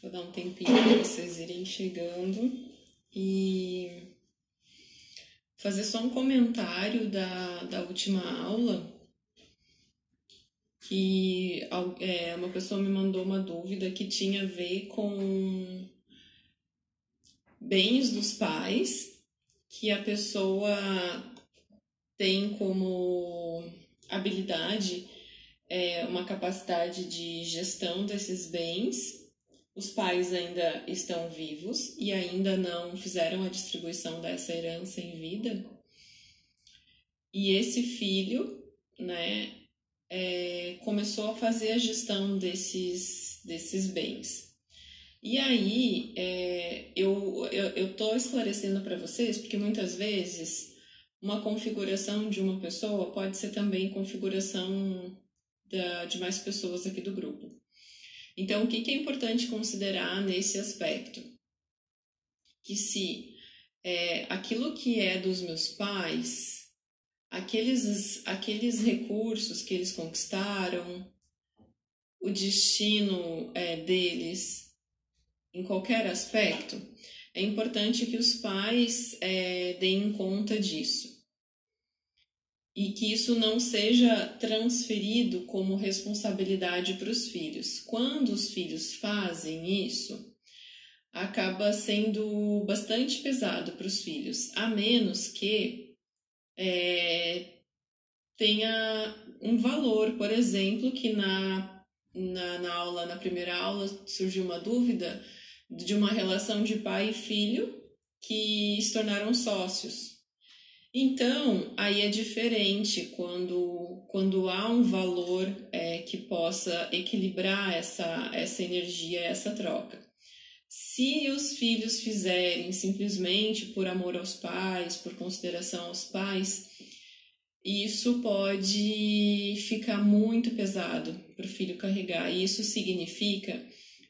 Vou dar um tempinho para vocês irem chegando e fazer só um comentário da, da última aula que é, uma pessoa me mandou uma dúvida que tinha a ver com bens dos pais que a pessoa tem como habilidade é, uma capacidade de gestão desses bens os pais ainda estão vivos e ainda não fizeram a distribuição dessa herança em vida. E esse filho, né, é, começou a fazer a gestão desses, desses bens. E aí, é, eu estou esclarecendo para vocês, porque muitas vezes uma configuração de uma pessoa pode ser também configuração da, de mais pessoas aqui do grupo. Então, o que, é importante considerar nesse aspecto? Que se é, aquilo que é dos meus pais, aqueles, aqueles recursos que eles conquistaram, o destino é, deles, em qualquer aspecto, é importante que os pais é, deem conta disso e que isso não seja transferido como responsabilidade para os filhos. Quando os filhos fazem isso, acaba sendo bastante pesado para os filhos, a menos que é, tenha um valor, por exemplo, que na, na, na aula, na primeira aula, surgiu uma dúvida de uma relação de pai e filho que se tornaram sócios. Então, aí é diferente quando, quando há um valor é, que possa equilibrar essa, essa energia, essa troca. Se os filhos fizerem simplesmente por amor aos pais, por consideração aos pais, isso pode ficar muito pesado para o filho carregar. E isso significa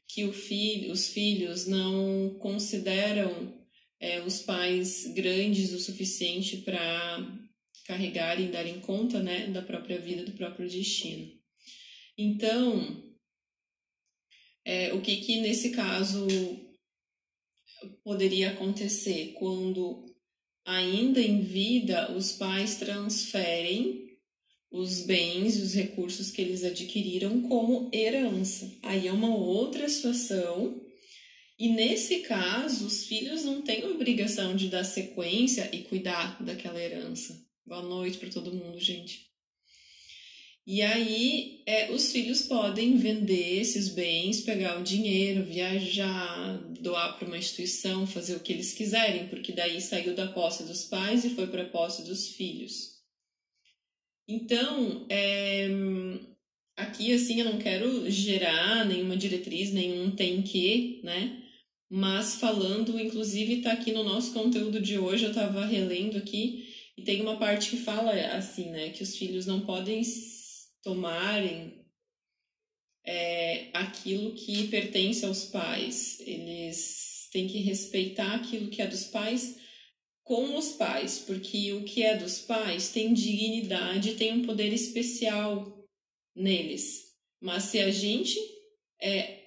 que o filho, os filhos não consideram é, os pais grandes o suficiente para carregarem e darem conta né, da própria vida, do próprio destino. Então, é, o que que nesse caso poderia acontecer quando ainda em vida os pais transferem os bens, os recursos que eles adquiriram como herança. Aí é uma outra situação e nesse caso, os filhos não têm obrigação de dar sequência e cuidar daquela herança. Boa noite para todo mundo, gente. E aí, é, os filhos podem vender esses bens, pegar o dinheiro, viajar, doar para uma instituição, fazer o que eles quiserem, porque daí saiu da posse dos pais e foi para a posse dos filhos. Então, é, aqui assim, eu não quero gerar nenhuma diretriz, nenhum tem que, né? Mas falando, inclusive está aqui no nosso conteúdo de hoje, eu estava relendo aqui, e tem uma parte que fala assim, né, que os filhos não podem tomarem é, aquilo que pertence aos pais, eles têm que respeitar aquilo que é dos pais com os pais, porque o que é dos pais tem dignidade, tem um poder especial neles. Mas se a gente é,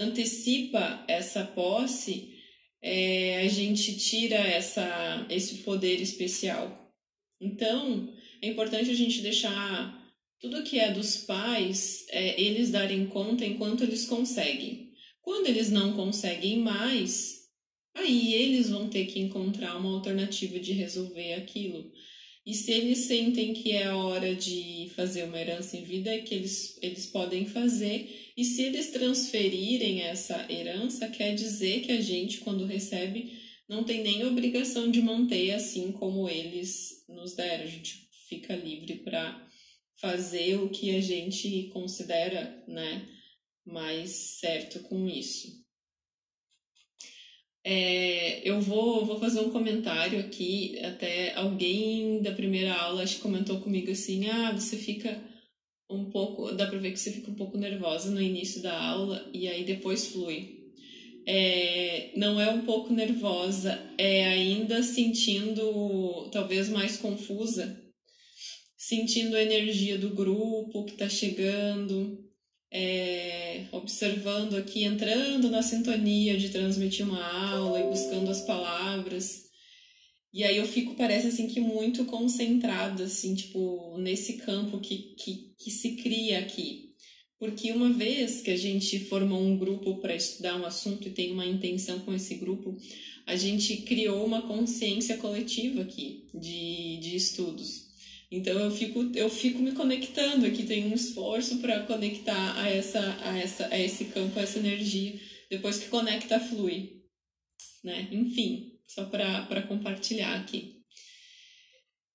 antecipa essa posse, é, a gente tira essa, esse poder especial. Então, é importante a gente deixar tudo que é dos pais, é, eles darem conta enquanto eles conseguem. Quando eles não conseguem mais, aí eles vão ter que encontrar uma alternativa de resolver aquilo. E se eles sentem que é hora de fazer uma herança em vida, é que eles, eles podem fazer. E se eles transferirem essa herança, quer dizer que a gente, quando recebe, não tem nem obrigação de manter assim como eles nos deram. A gente fica livre para fazer o que a gente considera né, mais certo com isso. É, eu vou, vou fazer um comentário aqui. Até alguém da primeira aula acho comentou comigo assim: ah, você fica um pouco. Dá pra ver que você fica um pouco nervosa no início da aula e aí depois flui. É, não é um pouco nervosa, é ainda sentindo talvez mais confusa, sentindo a energia do grupo que está chegando, é, observando aqui, entrando na sintonia de transmitir uma aula e buscando as palavras. E aí eu fico, parece assim, que muito concentrada, assim, tipo, nesse campo que, que, que se cria aqui. Porque uma vez que a gente formou um grupo para estudar um assunto e tem uma intenção com esse grupo, a gente criou uma consciência coletiva aqui de, de estudos. Então eu fico, eu fico me conectando aqui, tem um esforço para conectar a, essa, a, essa, a esse campo, a essa energia. Depois que conecta, flui. Né? Enfim, só para compartilhar aqui.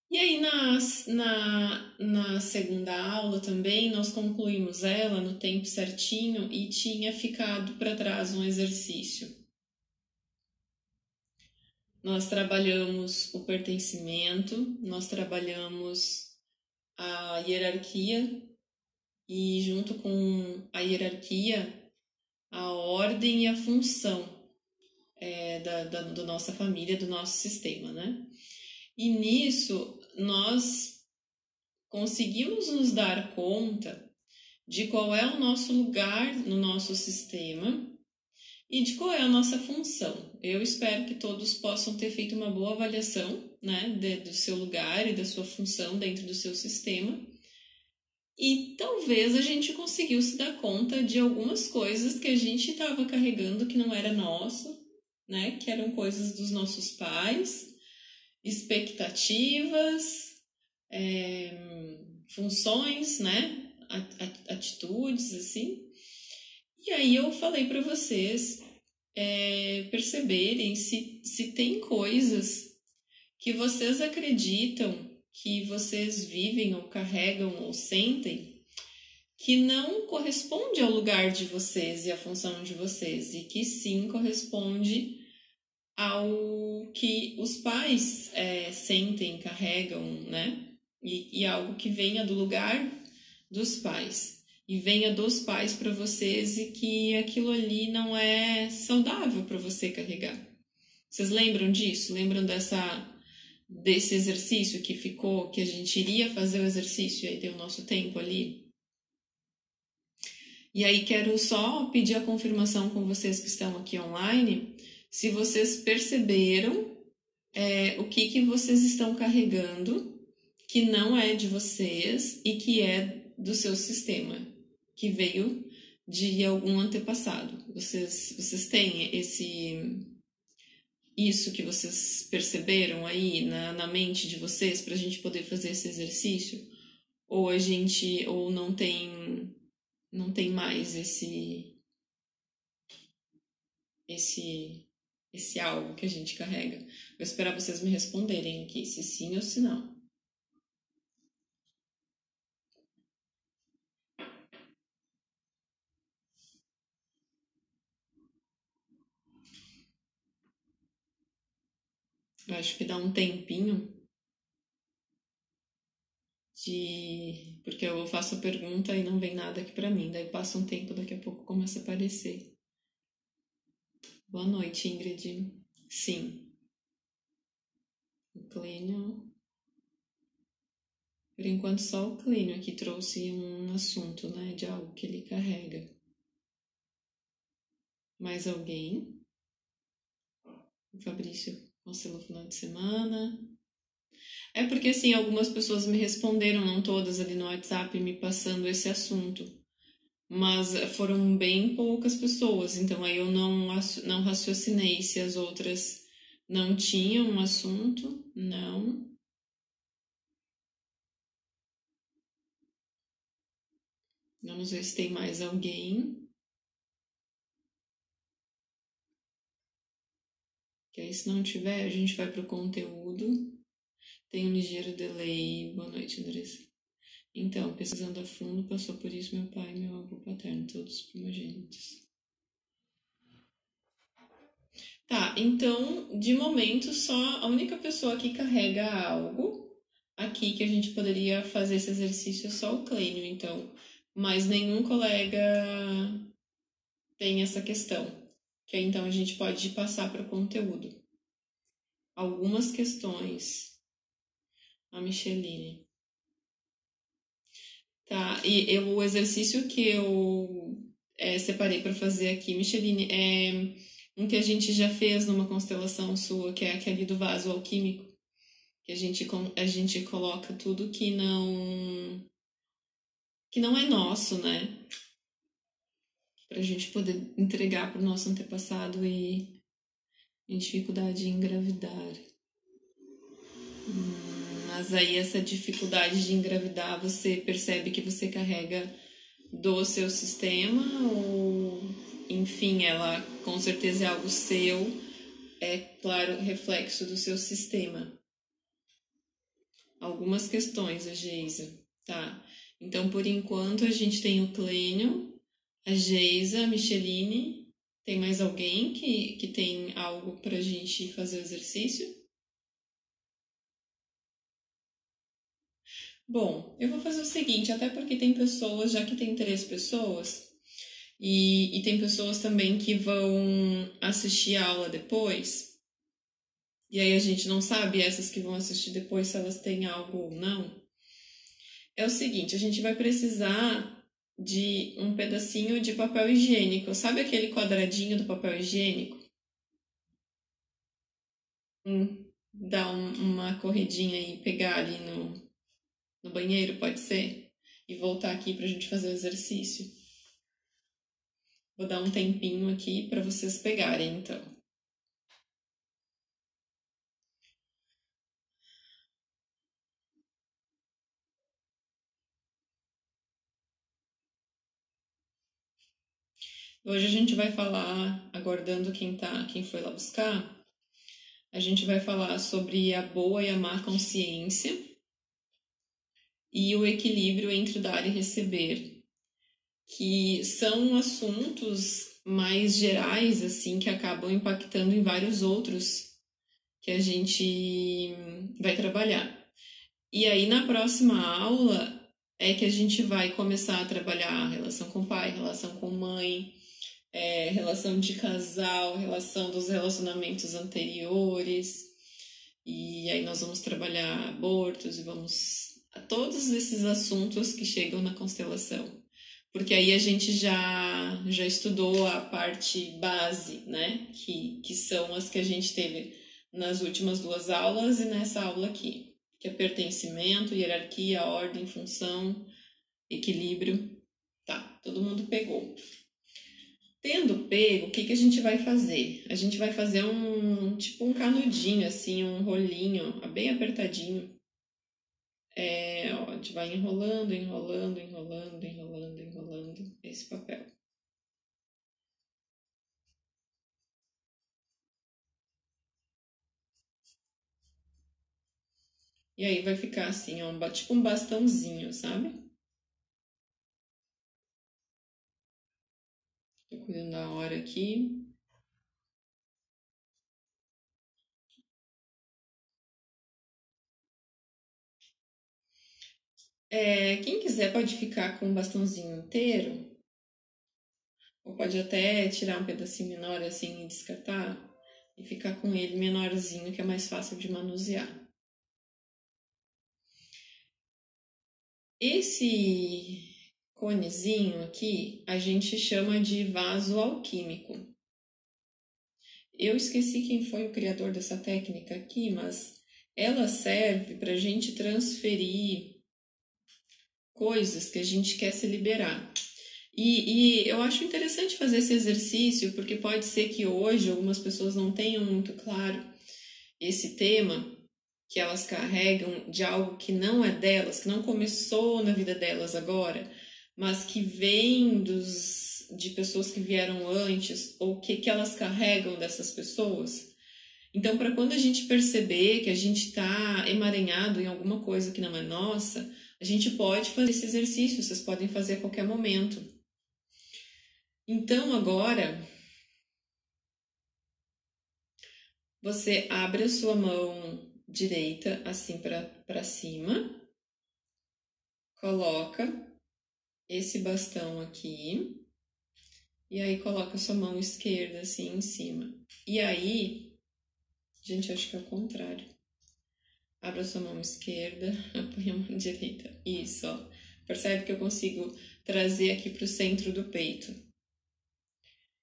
E aí, na, na, na segunda aula também, nós concluímos ela no tempo certinho e tinha ficado para trás um exercício. Nós trabalhamos o pertencimento, nós trabalhamos a hierarquia e, junto com a hierarquia, a ordem e a função é, da, da, da nossa família, do nosso sistema, né? E nisso nós conseguimos nos dar conta de qual é o nosso lugar no nosso sistema e de qual é a nossa função. Eu espero que todos possam ter feito uma boa avaliação né, de, do seu lugar e da sua função dentro do seu sistema. E talvez a gente conseguiu se dar conta de algumas coisas que a gente estava carregando que não era nosso, né, que eram coisas dos nossos pais, expectativas, é, funções, né, atitudes assim. E aí eu falei para vocês é, perceberem se, se tem coisas que vocês acreditam que vocês vivem ou carregam ou sentem que não corresponde ao lugar de vocês e à função de vocês, e que sim corresponde ao que os pais é, sentem, carregam, né? E, e algo que venha do lugar dos pais e venha dos pais para vocês e que aquilo ali não é saudável para você carregar. Vocês lembram disso? Lembram dessa desse exercício que ficou, que a gente iria fazer o exercício e aí tem o nosso tempo ali? E aí quero só pedir a confirmação com vocês que estão aqui online, se vocês perceberam é, o que, que vocês estão carregando que não é de vocês e que é do seu sistema que veio de algum antepassado. Vocês, vocês têm esse isso que vocês perceberam aí na, na mente de vocês para a gente poder fazer esse exercício? Ou a gente ou não tem não tem mais esse esse esse algo que a gente carrega. Vou esperar vocês me responderem aqui se sim ou se não. Eu acho que dá um tempinho de. Porque eu faço a pergunta e não vem nada aqui para mim. Daí passa um tempo, daqui a pouco começa a aparecer. Boa noite, Ingrid. Sim. O Clínio. Por enquanto, só o Clínio aqui trouxe um assunto, né? De algo que ele carrega. Mais alguém? O Fabrício Cancelou o final de semana. É porque, assim, algumas pessoas me responderam, não todas, ali no WhatsApp, me passando esse assunto. Mas foram bem poucas pessoas, então aí eu não, não raciocinei se as outras não tinham um assunto. Não. Vamos ver se tem mais alguém. Que aí, se não tiver, a gente vai para o conteúdo. Tem um ligeiro delay. Boa noite, Andressa. Então, pesquisando a fundo, passou por isso meu pai e meu avô paterno, todos primogênitos. Tá, então, de momento, só a única pessoa que carrega algo aqui que a gente poderia fazer esse exercício é só o Clênio, então. Mas nenhum colega tem essa questão que então a gente pode passar para o conteúdo. Algumas questões. A Micheline. Tá, e eu, o exercício que eu é, separei para fazer aqui, Micheline, é um que a gente já fez numa constelação sua, que é aquele do vaso alquímico, que a gente, a gente coloca tudo que não que não é nosso, né? Pra gente poder entregar pro nosso antepassado e em dificuldade de engravidar. Mas aí essa dificuldade de engravidar, você percebe que você carrega do seu sistema ou enfim, ela com certeza é algo seu, é claro, reflexo do seu sistema. Algumas questões, a Geisa, tá? Então, por enquanto, a gente tem o Clênio, a Geisa, a Micheline. Tem mais alguém que, que tem algo pra gente fazer o exercício? Bom, eu vou fazer o seguinte, até porque tem pessoas, já que tem três pessoas, e, e tem pessoas também que vão assistir a aula depois. E aí a gente não sabe essas que vão assistir depois se elas têm algo ou não. É o seguinte, a gente vai precisar de um pedacinho de papel higiênico. Sabe aquele quadradinho do papel higiênico? Hum, dar um, uma corridinha e pegar ali no, no banheiro, pode ser? E voltar aqui para a gente fazer o exercício. Vou dar um tempinho aqui para vocês pegarem, então. Hoje a gente vai falar, aguardando quem tá, quem foi lá buscar, a gente vai falar sobre a boa e a má consciência e o equilíbrio entre dar e receber que são assuntos mais gerais, assim, que acabam impactando em vários outros que a gente vai trabalhar. E aí, na próxima aula, é que a gente vai começar a trabalhar relação com pai, relação com mãe, é, relação de casal, relação dos relacionamentos anteriores. E aí nós vamos trabalhar abortos e vamos a todos esses assuntos que chegam na constelação porque aí a gente já, já estudou a parte base, né? Que, que são as que a gente teve nas últimas duas aulas e nessa aula aqui, que é pertencimento, hierarquia, ordem, função, equilíbrio. Tá, todo mundo pegou. Tendo pego, o que, que a gente vai fazer? A gente vai fazer um tipo um canudinho, assim, um rolinho, bem apertadinho, é, ó, a gente vai enrolando, enrolando, enrolando, enrolando, enrolando esse papel. E aí vai ficar assim, ó, tipo um bastãozinho, sabe? Tô cuidando da hora aqui. É, quem quiser pode ficar com o bastãozinho inteiro, ou pode até tirar um pedacinho menor assim e descartar, e ficar com ele menorzinho, que é mais fácil de manusear. Esse conezinho aqui a gente chama de vaso alquímico. Eu esqueci quem foi o criador dessa técnica aqui, mas ela serve para a gente transferir coisas que a gente quer se liberar. E, e, eu acho interessante fazer esse exercício, porque pode ser que hoje algumas pessoas não tenham muito claro esse tema que elas carregam de algo que não é delas, que não começou na vida delas agora, mas que vem dos, de pessoas que vieram antes, ou que, que elas carregam dessas pessoas. Então, para quando a gente perceber que a gente está emaranhado em alguma coisa que não é nossa, a gente pode fazer esse exercício, vocês podem fazer a qualquer momento. Então, agora, você abre a sua mão direita assim para cima, coloca esse bastão aqui, e aí coloca sua mão esquerda assim em cima. E aí, gente, acho que é o contrário. Abra sua mão esquerda, põe a mão direita. Isso, ó. Percebe que eu consigo trazer aqui para o centro do peito.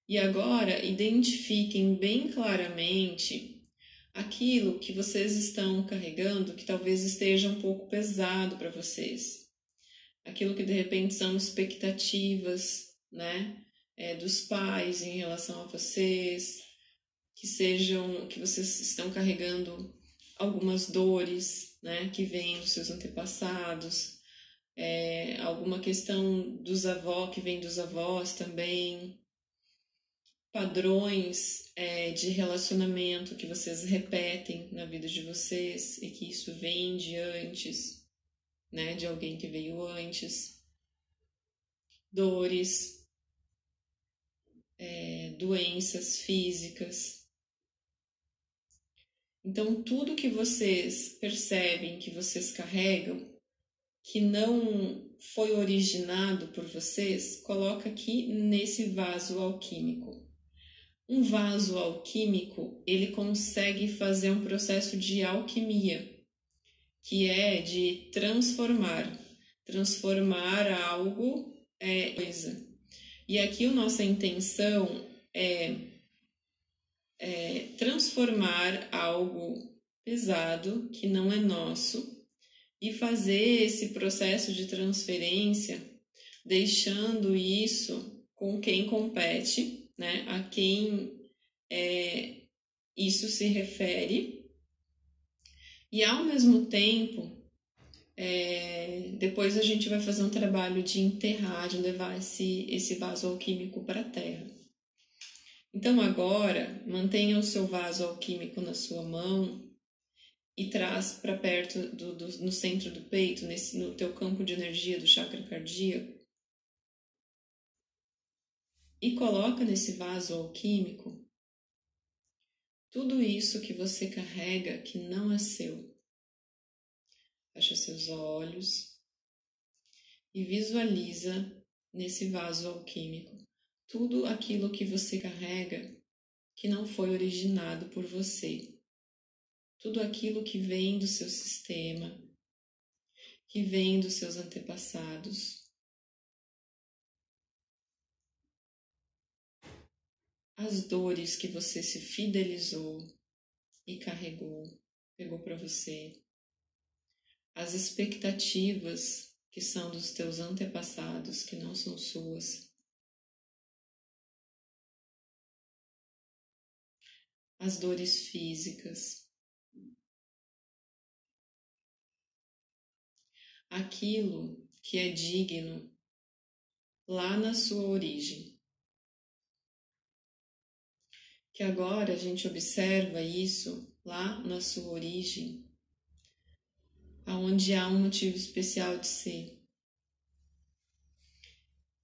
E agora identifiquem bem claramente aquilo que vocês estão carregando que talvez esteja um pouco pesado para vocês. Aquilo que de repente são expectativas, né, é, dos pais em relação a vocês, que sejam que vocês estão carregando algumas dores, né, que vêm dos seus antepassados, é, alguma questão dos avós que vem dos avós também, padrões é, de relacionamento que vocês repetem na vida de vocês e que isso vem de antes, né, de alguém que veio antes, dores, é, doenças físicas. Então, tudo que vocês percebem que vocês carregam, que não foi originado por vocês, coloca aqui nesse vaso alquímico. Um vaso alquímico, ele consegue fazer um processo de alquimia, que é de transformar, transformar algo é coisa. E aqui a nossa intenção é, é transformar algo pesado que não é nosso e fazer esse processo de transferência, deixando isso com quem compete né, a quem é, isso se refere, e ao mesmo tempo, é, depois a gente vai fazer um trabalho de enterrar, de levar esse, esse vaso alquímico para a terra. Então agora, mantenha o seu vaso alquímico na sua mão e traz para perto do, do, no centro do peito, nesse, no teu campo de energia do chakra cardíaco, e coloca nesse vaso alquímico tudo isso que você carrega que não é seu. Fecha seus olhos e visualiza nesse vaso alquímico tudo aquilo que você carrega que não foi originado por você. Tudo aquilo que vem do seu sistema, que vem dos seus antepassados as dores que você se fidelizou e carregou, pegou para você, as expectativas que são dos teus antepassados, que não são suas. As dores físicas, aquilo que é digno lá na sua origem. que agora a gente observa isso lá na sua origem, aonde há um motivo especial de ser.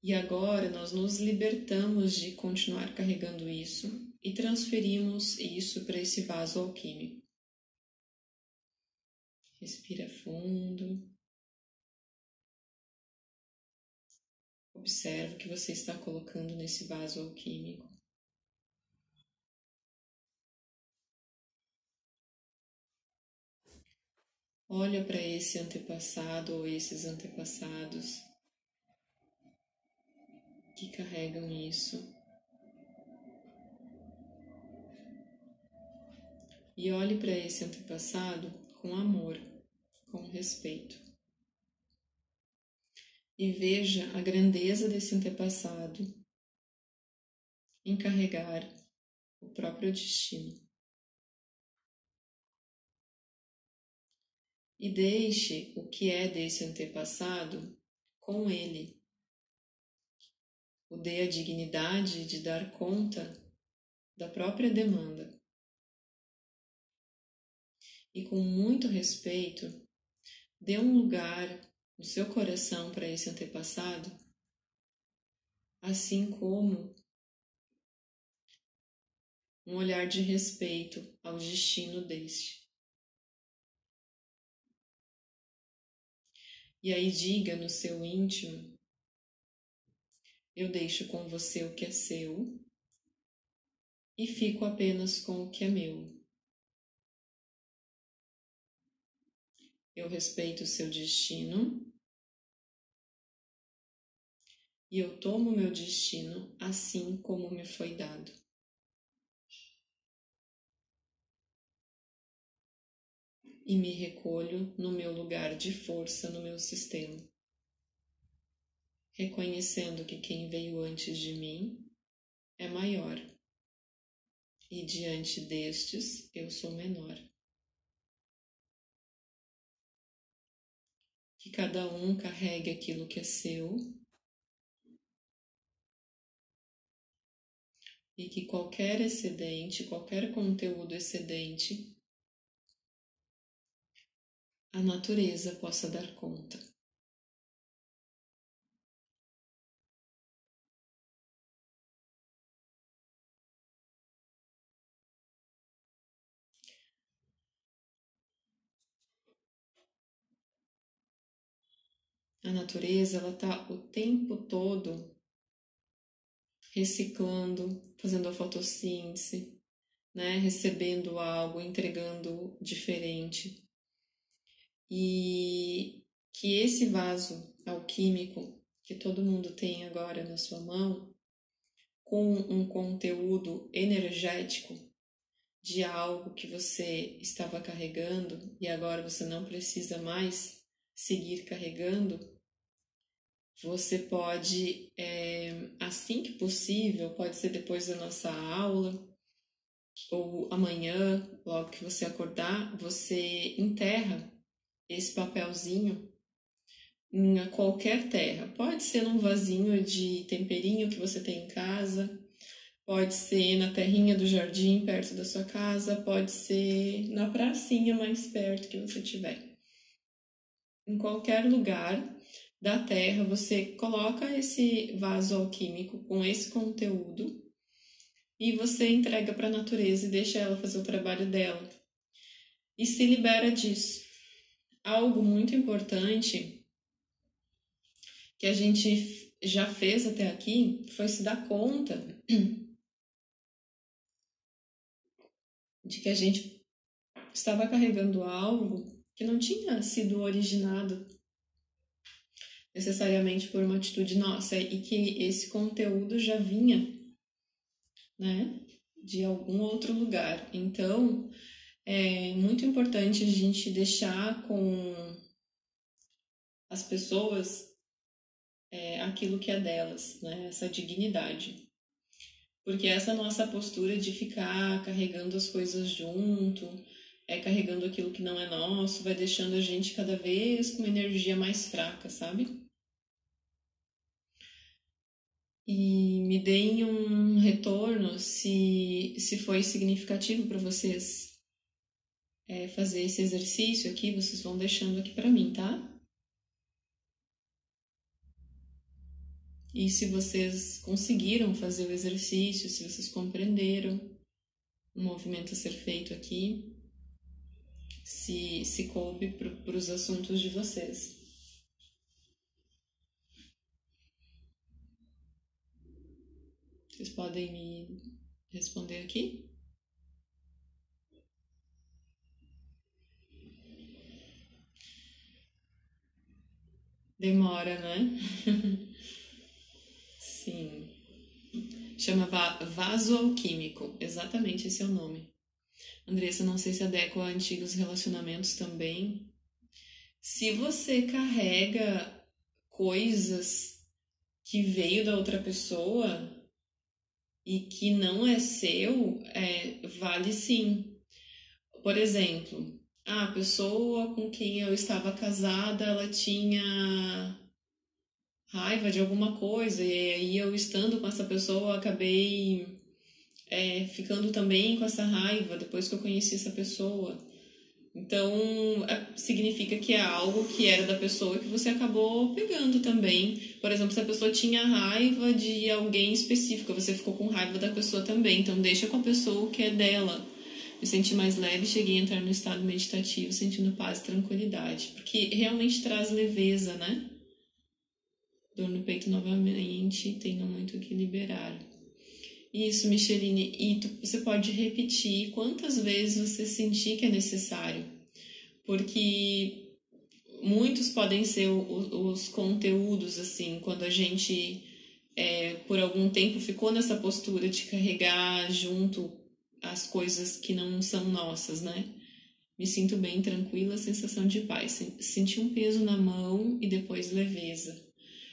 E agora nós nos libertamos de continuar carregando isso e transferimos isso para esse vaso alquímico. Respira fundo. Observe o que você está colocando nesse vaso alquímico. Olha para esse antepassado ou esses antepassados que carregam isso. E olhe para esse antepassado com amor, com respeito. E veja a grandeza desse antepassado em carregar o próprio destino. E deixe o que é desse antepassado com ele. O dê a dignidade de dar conta da própria demanda. E com muito respeito, dê um lugar no seu coração para esse antepassado, assim como um olhar de respeito ao destino deste. E aí diga no seu íntimo: eu deixo com você o que é seu e fico apenas com o que é meu. Eu respeito o seu destino e eu tomo meu destino assim como me foi dado. E me recolho no meu lugar de força no meu sistema, reconhecendo que quem veio antes de mim é maior, e diante destes eu sou menor. Que cada um carregue aquilo que é seu e que qualquer excedente, qualquer conteúdo excedente, a natureza possa dar conta. A natureza ela está o tempo todo reciclando, fazendo a fotossíntese, né? recebendo algo, entregando diferente. E que esse vaso alquímico que todo mundo tem agora na sua mão, com um conteúdo energético de algo que você estava carregando e agora você não precisa mais seguir carregando, você pode, é, assim que possível, pode ser depois da nossa aula ou amanhã, logo que você acordar, você enterra esse papelzinho em qualquer terra. Pode ser num vasinho de temperinho que você tem em casa, pode ser na terrinha do jardim perto da sua casa, pode ser na pracinha mais perto que você tiver. Em qualquer lugar da terra, você coloca esse vaso alquímico com esse conteúdo e você entrega para a natureza e deixa ela fazer o trabalho dela. E se libera disso. Algo muito importante que a gente já fez até aqui foi se dar conta de que a gente estava carregando algo que não tinha sido originado necessariamente por uma atitude nossa e que esse conteúdo já vinha, né, de algum outro lugar. Então, é muito importante a gente deixar com as pessoas é, aquilo que é delas, né, essa dignidade. Porque essa nossa postura de ficar carregando as coisas junto, é carregando aquilo que não é nosso, vai deixando a gente cada vez com uma energia mais fraca, sabe? e me deem um retorno se, se foi significativo para vocês é, fazer esse exercício aqui, vocês vão deixando aqui para mim, tá? E se vocês conseguiram fazer o exercício, se vocês compreenderam o movimento a ser feito aqui, se, se coube para os assuntos de vocês. Vocês podem me responder aqui? Demora, né? Sim. Chama vaso alquímico, exatamente esse é o nome. Andressa, não sei se adequa a antigos relacionamentos também. Se você carrega coisas que veio da outra pessoa, e que não é seu, é, vale sim. Por exemplo, a pessoa com quem eu estava casada, ela tinha raiva de alguma coisa, e aí eu estando com essa pessoa, acabei é, ficando também com essa raiva depois que eu conheci essa pessoa. Então, é, significa que é algo que era da pessoa que você acabou pegando também. Por exemplo, se a pessoa tinha raiva de alguém específico, você ficou com raiva da pessoa também. Então, deixa com a pessoa que é dela. Me senti mais leve, cheguei a entrar no estado meditativo, sentindo paz e tranquilidade. Porque realmente traz leveza, né? Dor no peito novamente, tenho muito o que liberar. Isso, Micheline. E tu, você pode repetir quantas vezes você sentir que é necessário. Porque muitos podem ser os, os conteúdos, assim, quando a gente é, por algum tempo ficou nessa postura de carregar junto as coisas que não são nossas, né? Me sinto bem tranquila, sensação de paz. Senti um peso na mão e depois leveza.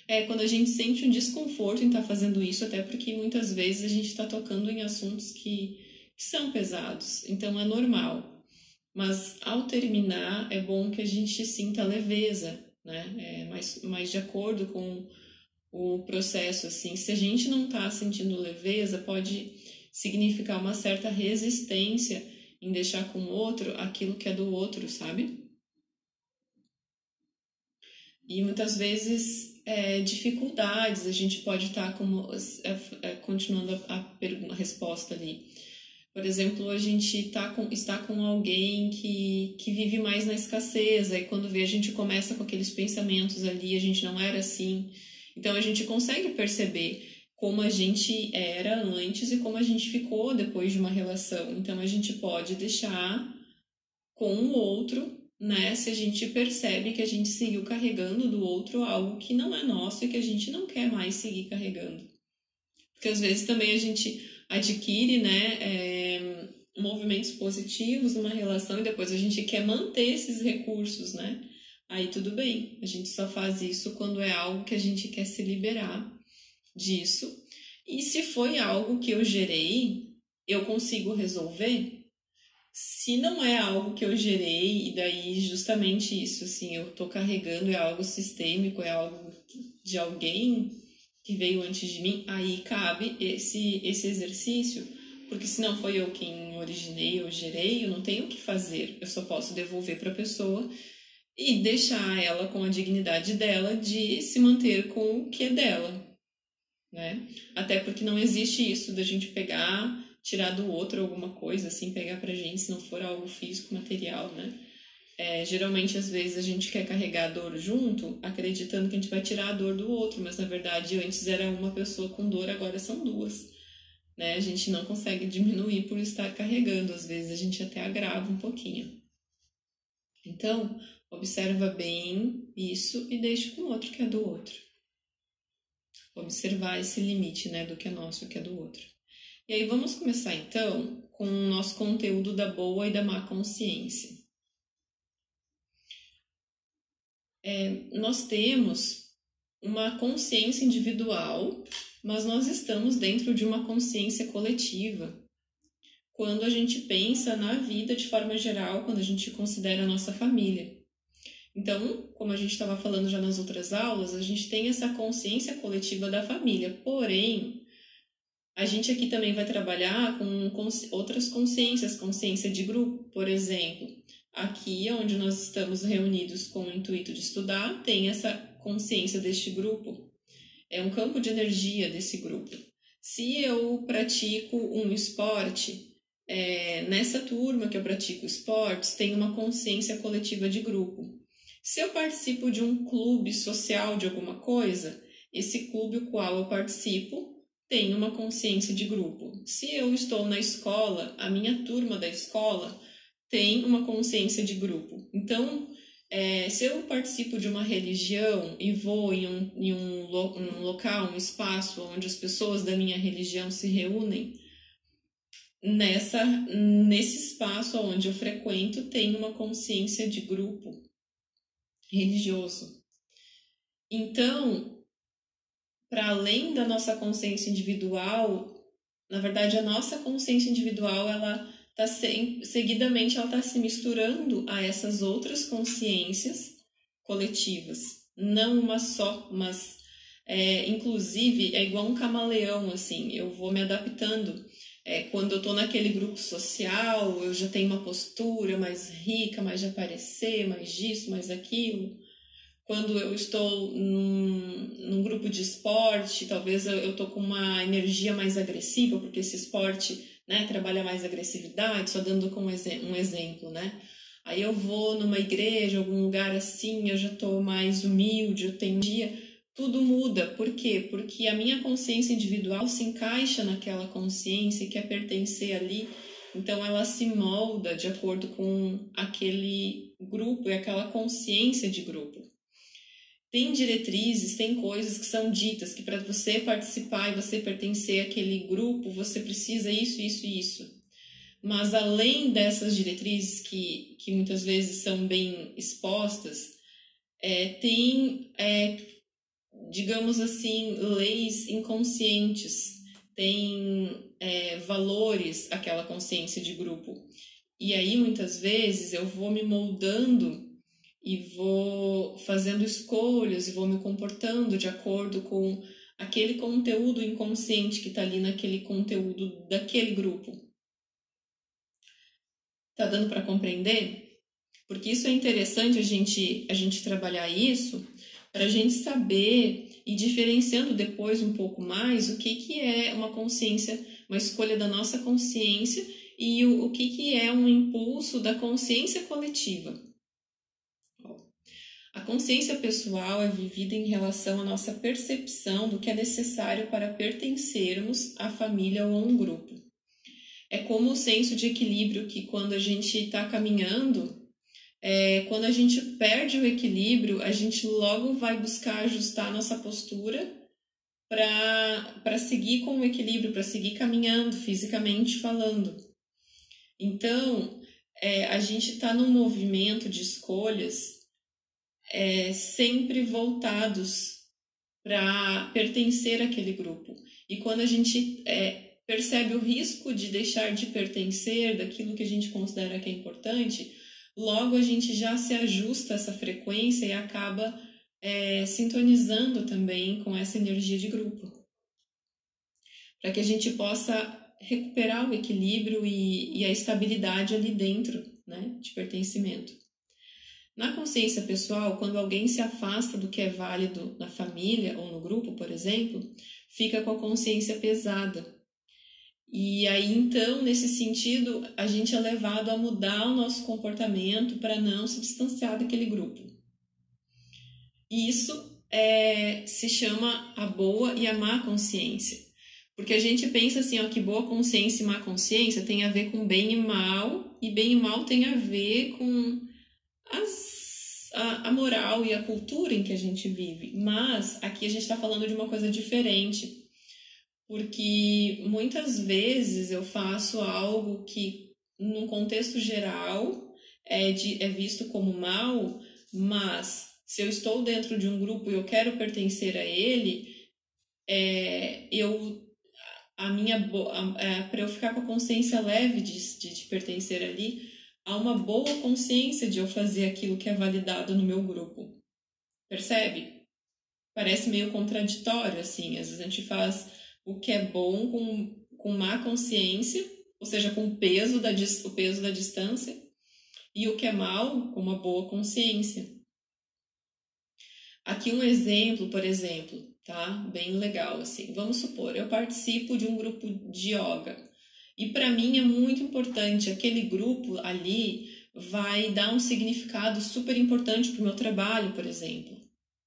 É quando a gente sente um desconforto em estar tá fazendo isso, até porque muitas vezes a gente está tocando em assuntos que, que são pesados, então é normal. Mas ao terminar, é bom que a gente sinta leveza, né? É mais, mais de acordo com o processo, assim. Se a gente não está sentindo leveza, pode significar uma certa resistência em deixar com o outro aquilo que é do outro, sabe? E muitas vezes é, dificuldades, a gente pode estar tá como é, é, continuando a, a, a, resposta ali. Por exemplo, a gente tá com, está com alguém que, que vive mais na escassez, aí quando vê a gente começa com aqueles pensamentos ali, a gente não era assim. Então a gente consegue perceber como a gente era antes e como a gente ficou depois de uma relação. Então a gente pode deixar com o outro, né? Se a gente percebe que a gente seguiu carregando do outro algo que não é nosso e que a gente não quer mais seguir carregando. Porque às vezes também a gente adquire, né? É, movimentos positivos numa relação e depois a gente quer manter esses recursos, né? Aí tudo bem, a gente só faz isso quando é algo que a gente quer se liberar disso. E se foi algo que eu gerei, eu consigo resolver? Se não é algo que eu gerei, e daí justamente isso, assim, eu tô carregando, é algo sistêmico, é algo de alguém que veio antes de mim, aí cabe esse, esse exercício, porque se não foi eu quem originei ou gerei, eu não tenho o que fazer, eu só posso devolver para a pessoa e deixar ela com a dignidade dela de se manter com o que é dela, né? Até porque não existe isso da gente pegar, tirar do outro alguma coisa, assim, pegar pra gente, se não for algo físico, material, né? É, geralmente, às vezes, a gente quer carregar a dor junto, acreditando que a gente vai tirar a dor do outro, mas na verdade antes era uma pessoa com dor, agora são duas. Né? A gente não consegue diminuir por estar carregando, às vezes a gente até agrava um pouquinho. Então, observa bem isso e deixa com o outro que é do outro. Observar esse limite né, do que é nosso e o que é do outro. E aí vamos começar então com o nosso conteúdo da boa e da má consciência. É, nós temos uma consciência individual, mas nós estamos dentro de uma consciência coletiva. Quando a gente pensa na vida de forma geral, quando a gente considera a nossa família. Então, como a gente estava falando já nas outras aulas, a gente tem essa consciência coletiva da família. Porém, a gente aqui também vai trabalhar com outras consciências, consciência de grupo, por exemplo. Aqui, onde nós estamos reunidos com o intuito de estudar, tem essa consciência deste grupo. É um campo de energia desse grupo. Se eu pratico um esporte, é, nessa turma que eu pratico esportes, tem uma consciência coletiva de grupo. Se eu participo de um clube social de alguma coisa, esse clube o qual eu participo tem uma consciência de grupo. Se eu estou na escola, a minha turma da escola tem uma consciência de grupo. Então, é, se eu participo de uma religião e vou em, um, em um, lo, um local, um espaço onde as pessoas da minha religião se reúnem, nessa nesse espaço onde eu frequento tem uma consciência de grupo religioso. Então, para além da nossa consciência individual, na verdade a nossa consciência individual ela tá se, seguidamente ela está se misturando a essas outras consciências coletivas, não uma só, mas é, inclusive é igual um camaleão assim, eu vou me adaptando é, quando eu estou naquele grupo social, eu já tenho uma postura mais rica, mais de aparecer, mais disso, mais aquilo. Quando eu estou num, num grupo de esporte, talvez eu estou com uma energia mais agressiva, porque esse esporte né, trabalha mais agressividade, só dando como um exemplo, né? Aí eu vou numa igreja, algum lugar assim, eu já estou mais humilde, eu tenho dia tudo muda. Por quê? Porque a minha consciência individual se encaixa naquela consciência e quer pertencer ali. Então ela se molda de acordo com aquele grupo e aquela consciência de grupo. tem diretrizes, tem coisas que são ditas que para você participar e você pertencer àquele grupo, você precisa isso, isso e isso. Mas além dessas diretrizes que, que muitas vezes são bem expostas, é, tem, é, digamos assim, leis inconscientes, tem é, valores aquela consciência de grupo. E aí muitas vezes eu vou me moldando e vou fazendo escolhas e vou me comportando de acordo com aquele conteúdo inconsciente que está ali naquele conteúdo daquele grupo. Tá dando para compreender? Porque isso é interessante a gente, a gente trabalhar isso para a gente saber e diferenciando depois um pouco mais o que, que é uma consciência, uma escolha da nossa consciência e o, o que, que é um impulso da consciência coletiva. A consciência pessoal é vivida em relação à nossa percepção do que é necessário para pertencermos à família ou a um grupo. É como o senso de equilíbrio que, quando a gente está caminhando, é, quando a gente perde o equilíbrio, a gente logo vai buscar ajustar nossa postura para seguir com o equilíbrio, para seguir caminhando, fisicamente falando. Então, é, a gente está num movimento de escolhas é, sempre voltados para pertencer àquele grupo. E quando a gente é, percebe o risco de deixar de pertencer daquilo que a gente considera que é importante, logo a gente já se ajusta a essa frequência e acaba é, sintonizando também com essa energia de grupo. Para que a gente possa recuperar o equilíbrio e, e a estabilidade ali dentro né, de pertencimento. Na consciência pessoal, quando alguém se afasta do que é válido na família ou no grupo, por exemplo, fica com a consciência pesada. E aí, então, nesse sentido, a gente é levado a mudar o nosso comportamento para não se distanciar daquele grupo. E isso é, se chama a boa e a má consciência. Porque a gente pensa assim, ó, que boa consciência e má consciência tem a ver com bem e mal, e bem e mal tem a ver com as, a, a moral e a cultura em que a gente vive. Mas aqui a gente está falando de uma coisa diferente, porque muitas vezes eu faço algo que, num contexto geral, é, de, é visto como mal, mas se eu estou dentro de um grupo e eu quero pertencer a ele, é, eu a minha é, para eu ficar com a consciência leve de, de, de pertencer ali, há uma boa consciência de eu fazer aquilo que é validado no meu grupo. Percebe? Parece meio contraditório, assim. Às vezes a gente faz o que é bom com, com má consciência, ou seja, com o peso da, o peso da distância, e o que é mal com uma boa consciência. Aqui um exemplo, por exemplo, tá? Bem legal, assim. Vamos supor, eu participo de um grupo de yoga. E para mim é muito importante, aquele grupo ali vai dar um significado super importante para o meu trabalho, por exemplo.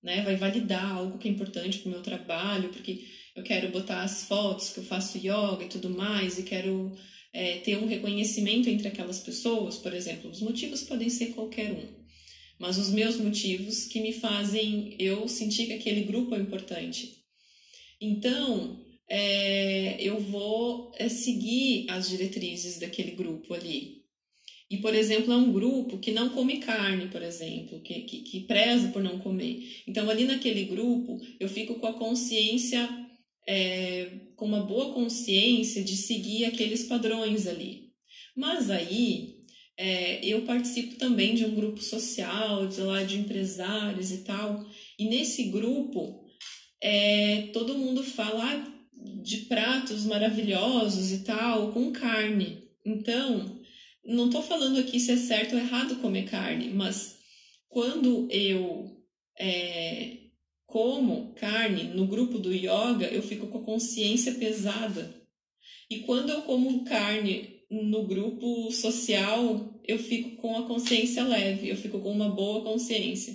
Né? Vai validar algo que é importante para o meu trabalho, porque eu quero botar as fotos que eu faço yoga e tudo mais, e quero é, ter um reconhecimento entre aquelas pessoas, por exemplo. Os motivos podem ser qualquer um, mas os meus motivos que me fazem eu sentir que aquele grupo é importante. Então, é, eu vou é, seguir as diretrizes daquele grupo ali. E, por exemplo, é um grupo que não come carne, por exemplo, que, que, que preza por não comer. Então, ali naquele grupo, eu fico com a consciência, é, com uma boa consciência de seguir aqueles padrões ali. Mas aí, é, eu participo também de um grupo social, de lá de empresários e tal, e nesse grupo, é, todo mundo fala, de pratos maravilhosos e tal, com carne. Então, não estou falando aqui se é certo ou errado comer carne, mas quando eu é, como carne no grupo do yoga, eu fico com a consciência pesada. E quando eu como carne no grupo social, eu fico com a consciência leve, eu fico com uma boa consciência.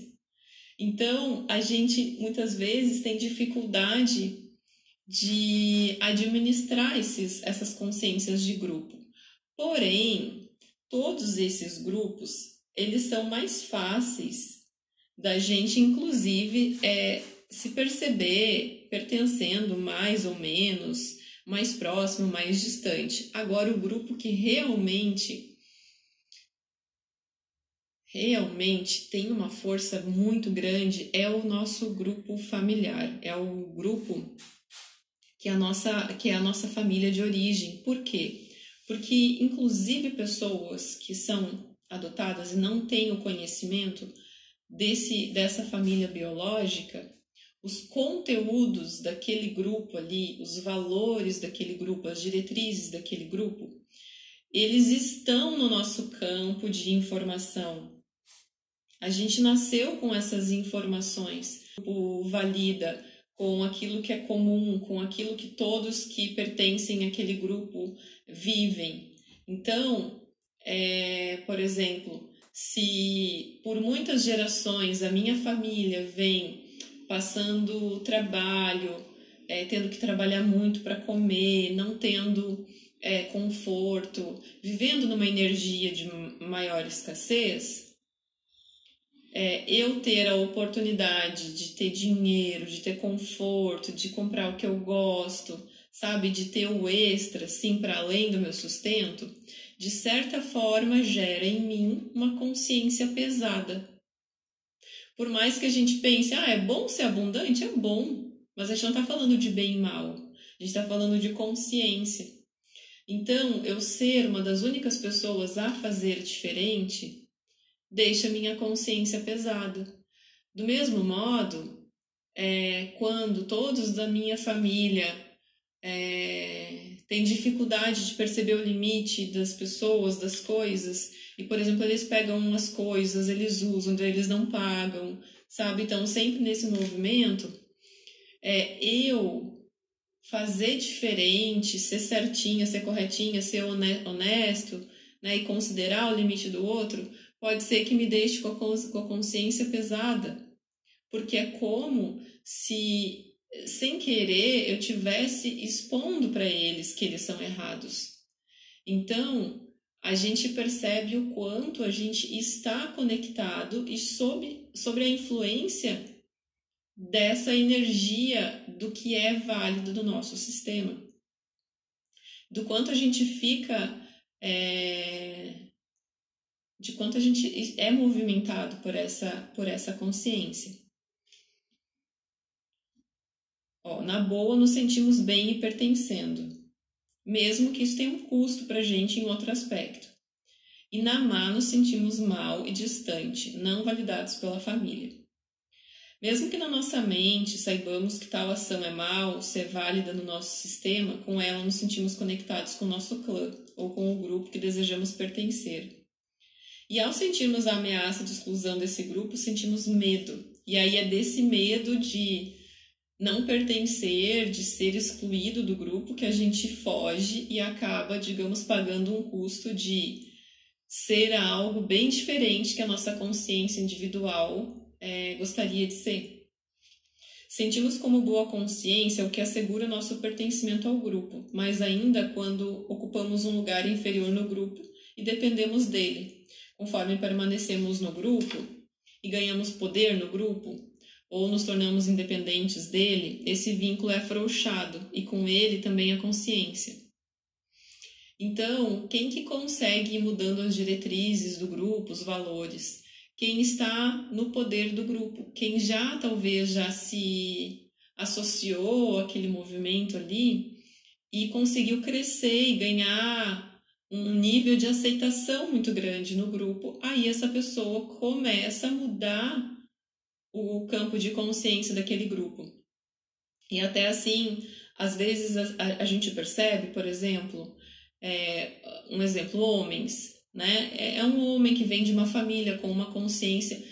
Então, a gente muitas vezes tem dificuldade de administrar esses, essas consciências de grupo. Porém, todos esses grupos, eles são mais fáceis da gente, inclusive, é, se perceber pertencendo mais ou menos, mais próximo, mais distante. Agora, o grupo que realmente realmente tem uma força muito grande é o nosso grupo familiar, é o grupo que é a nossa, que é a nossa família de origem. Por quê? Porque, inclusive, pessoas que são adotadas e não têm o conhecimento desse, dessa família biológica, os conteúdos daquele grupo ali, os valores daquele grupo, as diretrizes daquele grupo, eles estão no nosso campo de informação. A gente nasceu com essas informações. O valida com aquilo que é comum, com aquilo que todos que pertencem àquele grupo vivem. Então, é, por exemplo, se por muitas gerações a minha família vem passando trabalho, é, tendo que trabalhar muito para comer, não tendo é, conforto, vivendo numa energia de maior escassez, é, eu ter a oportunidade de ter dinheiro, de ter conforto, de comprar o que eu gosto, sabe, de ter o extra, sim, para além do meu sustento, de certa forma gera em mim uma consciência pesada. Por mais que a gente pense, ah, é bom ser abundante? É bom, mas a gente não está falando de bem e mal, a gente está falando de consciência. Então, eu ser uma das únicas pessoas a fazer diferente deixa minha consciência pesada. Do mesmo modo, é, quando todos da minha família é, têm dificuldade de perceber o limite das pessoas, das coisas, e, por exemplo, eles pegam umas coisas, eles usam, eles não pagam, sabe? Então, sempre nesse movimento, é, eu fazer diferente, ser certinha, ser corretinha, ser honesto, né, e considerar o limite do outro, pode ser que me deixe com a consciência pesada, porque é como se, sem querer, eu tivesse expondo para eles que eles são errados. Então, a gente percebe o quanto a gente está conectado e sob, sobre a influência dessa energia do que é válido do nosso sistema. Do quanto a gente fica é, de quanto a gente é movimentado por essa, por essa consciência. Ó, na boa, nos sentimos bem e pertencendo, mesmo que isso tenha um custo para a gente em outro aspecto. E na má, nos sentimos mal e distante, não validados pela família. Mesmo que na nossa mente saibamos que tal ação é mal, se é válida no nosso sistema, com ela nos sentimos conectados com o nosso clã ou com o grupo que desejamos pertencer. E ao sentirmos a ameaça de exclusão desse grupo, sentimos medo. E aí é desse medo de não pertencer, de ser excluído do grupo, que a gente foge e acaba, digamos, pagando um custo de ser algo bem diferente que a nossa consciência individual é, gostaria de ser. Sentimos como boa consciência o que assegura nosso pertencimento ao grupo, mas ainda quando ocupamos um lugar inferior no grupo e dependemos dele, conforme permanecemos no grupo e ganhamos poder no grupo, ou nos tornamos independentes dele, esse vínculo é afrouxado e com ele também a consciência. Então, quem que consegue ir mudando as diretrizes do grupo, os valores? Quem está no poder do grupo, quem já talvez já se associou àquele movimento ali e conseguiu crescer e ganhar um nível de aceitação muito grande no grupo, aí essa pessoa começa a mudar o campo de consciência daquele grupo. E até assim, às vezes a, a gente percebe, por exemplo, é, um exemplo, homens, né? É, é um homem que vem de uma família com uma consciência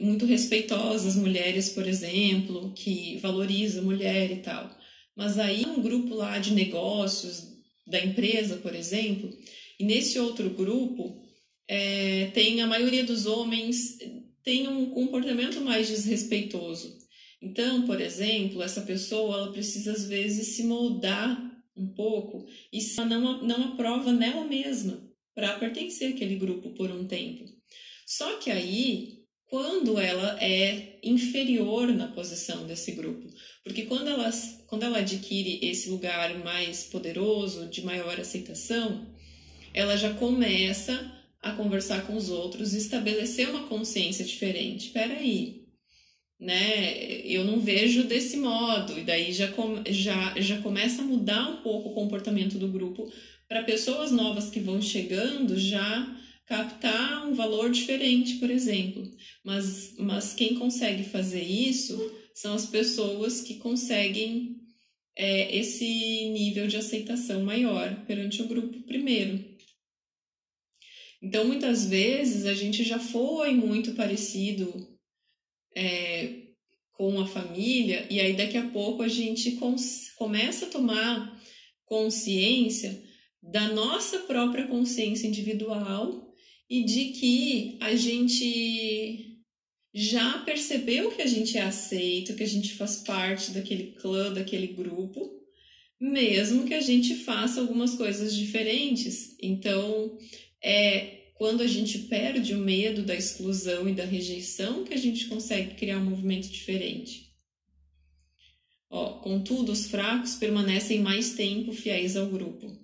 muito respeitosa às mulheres, por exemplo, que valoriza a mulher e tal. Mas aí um grupo lá de negócios da empresa, por exemplo, e nesse outro grupo, é, tem a maioria dos homens tem um comportamento mais desrespeitoso. Então, por exemplo, essa pessoa ela precisa às vezes se moldar um pouco e não, não aprova nela mesma para pertencer àquele grupo por um tempo. Só que aí quando ela é inferior na posição desse grupo. Porque quando ela, quando ela adquire esse lugar mais poderoso, de maior aceitação, ela já começa a conversar com os outros estabelecer uma consciência diferente. Peraí, né? Eu não vejo desse modo, e daí já, já, já começa a mudar um pouco o comportamento do grupo para pessoas novas que vão chegando já captar um valor diferente, por exemplo. Mas, mas quem consegue fazer isso são as pessoas que conseguem é, esse nível de aceitação maior perante o grupo primeiro. Então, muitas vezes a gente já foi muito parecido é, com a família, e aí daqui a pouco a gente começa a tomar consciência da nossa própria consciência individual e de que a gente já percebeu que a gente é aceito, que a gente faz parte daquele clã, daquele grupo, mesmo que a gente faça algumas coisas diferentes. Então, é quando a gente perde o medo da exclusão e da rejeição que a gente consegue criar um movimento diferente. Ó, contudo, os fracos permanecem mais tempo fiéis ao grupo.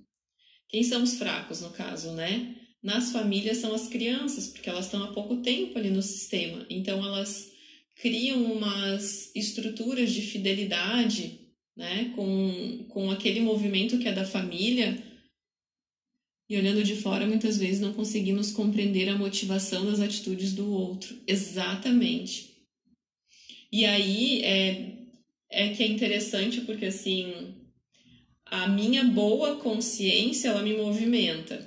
Quem são os fracos, no caso, né? Nas famílias são as crianças, porque elas estão há pouco tempo ali no sistema. Então, elas criam umas estruturas de fidelidade né, com, com aquele movimento que é da família e olhando de fora, muitas vezes não conseguimos compreender a motivação das atitudes do outro. Exatamente. E aí é, é que é interessante porque assim a minha boa consciência ela me movimenta.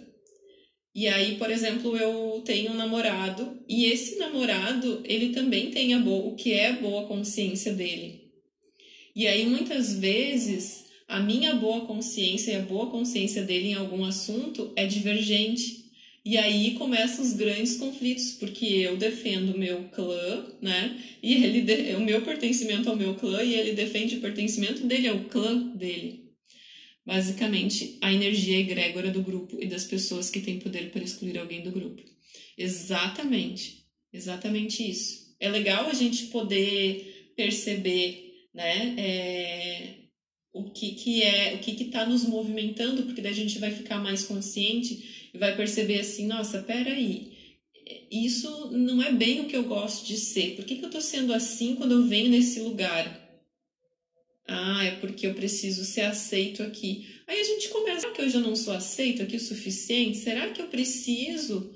E aí, por exemplo, eu tenho um namorado e esse namorado ele também tem a boa, o que é a boa consciência dele. E aí muitas vezes a minha boa consciência e a boa consciência dele em algum assunto é divergente. E aí começam os grandes conflitos, porque eu defendo o meu clã, né? E ele de... o meu pertencimento ao meu clã e ele defende o pertencimento dele ao clã dele. Basicamente, a energia egrégora do grupo e das pessoas que têm poder para excluir alguém do grupo. Exatamente. Exatamente isso. É legal a gente poder perceber, né? É o que, que é, o que está nos movimentando, porque daí a gente vai ficar mais consciente e vai perceber assim, nossa, peraí, isso não é bem o que eu gosto de ser. Por que, que eu estou sendo assim quando eu venho nesse lugar? Ah, é porque eu preciso ser aceito aqui. Aí a gente começa, será que eu já não sou aceito aqui o suficiente? Será que eu preciso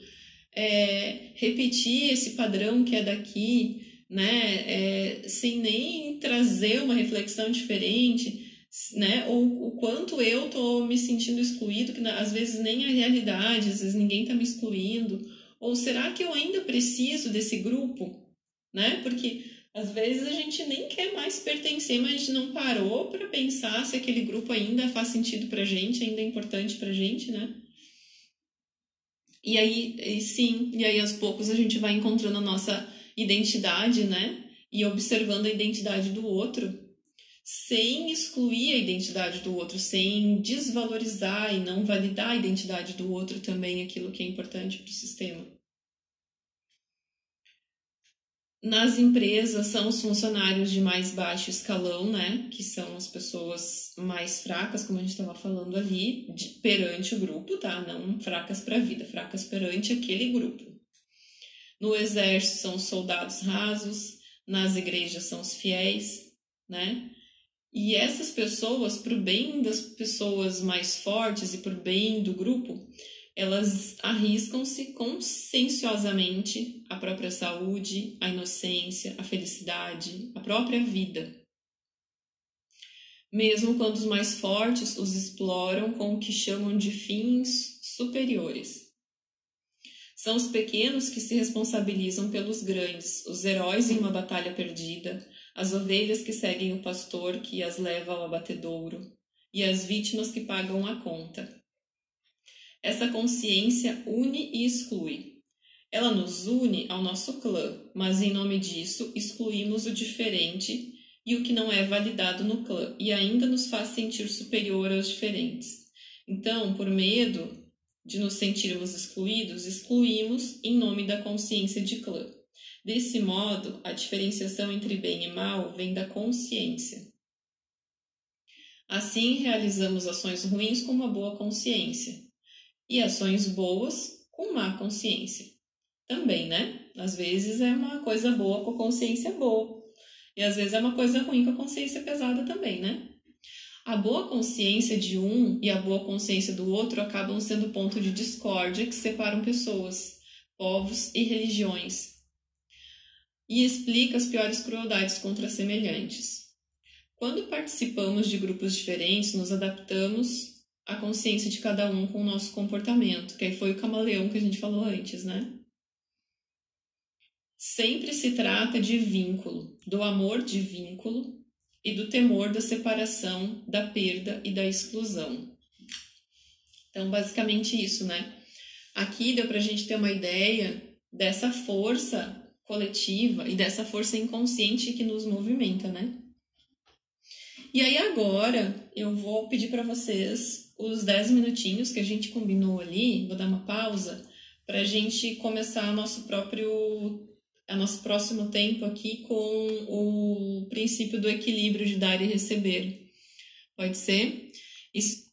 é, repetir esse padrão que é daqui, né? É, sem nem trazer uma reflexão diferente? Né? Ou o quanto eu tô me sentindo excluído, que às vezes nem a realidade, às vezes ninguém tá me excluindo. Ou será que eu ainda preciso desse grupo, né? Porque às vezes a gente nem quer mais pertencer, mas a gente não parou para pensar se aquele grupo ainda faz sentido pra gente, ainda é importante pra gente, né? E aí, e sim, e aí aos poucos a gente vai encontrando a nossa identidade, né? E observando a identidade do outro sem excluir a identidade do outro, sem desvalorizar e não validar a identidade do outro também, aquilo que é importante para o sistema. Nas empresas são os funcionários de mais baixo escalão, né, que são as pessoas mais fracas, como a gente estava falando ali, de, perante o grupo, tá? Não fracas para a vida, fracas perante aquele grupo. No exército são os soldados rasos, nas igrejas são os fiéis, né? E essas pessoas, para o bem das pessoas mais fortes e para o bem do grupo, elas arriscam-se conscienciosamente a própria saúde, a inocência, a felicidade, a própria vida. Mesmo quando os mais fortes os exploram com o que chamam de fins superiores. São os pequenos que se responsabilizam pelos grandes, os heróis em uma batalha perdida, as ovelhas que seguem o pastor que as leva ao abatedouro e as vítimas que pagam a conta. Essa consciência une e exclui. Ela nos une ao nosso clã, mas em nome disso excluímos o diferente e o que não é validado no clã e ainda nos faz sentir superior aos diferentes. Então, por medo de nos sentirmos excluídos, excluímos em nome da consciência de clã. Desse modo, a diferenciação entre bem e mal vem da consciência. Assim, realizamos ações ruins com uma boa consciência e ações boas com má consciência. Também, né? Às vezes é uma coisa boa com consciência boa e às vezes é uma coisa ruim com consciência pesada também, né? A boa consciência de um e a boa consciência do outro acabam sendo ponto de discórdia que separam pessoas, povos e religiões, e explica as piores crueldades contra semelhantes. Quando participamos de grupos diferentes, nos adaptamos à consciência de cada um com o nosso comportamento, que aí foi o camaleão que a gente falou antes, né? Sempre se trata de vínculo, do amor de vínculo e do temor da separação, da perda e da exclusão. Então, basicamente isso, né? Aqui deu para a gente ter uma ideia dessa força coletiva e dessa força inconsciente que nos movimenta, né? E aí agora eu vou pedir para vocês os 10 minutinhos que a gente combinou ali, vou dar uma pausa para a gente começar nosso próprio a nosso próximo tempo aqui com o princípio do equilíbrio de dar e receber. Pode ser? Isso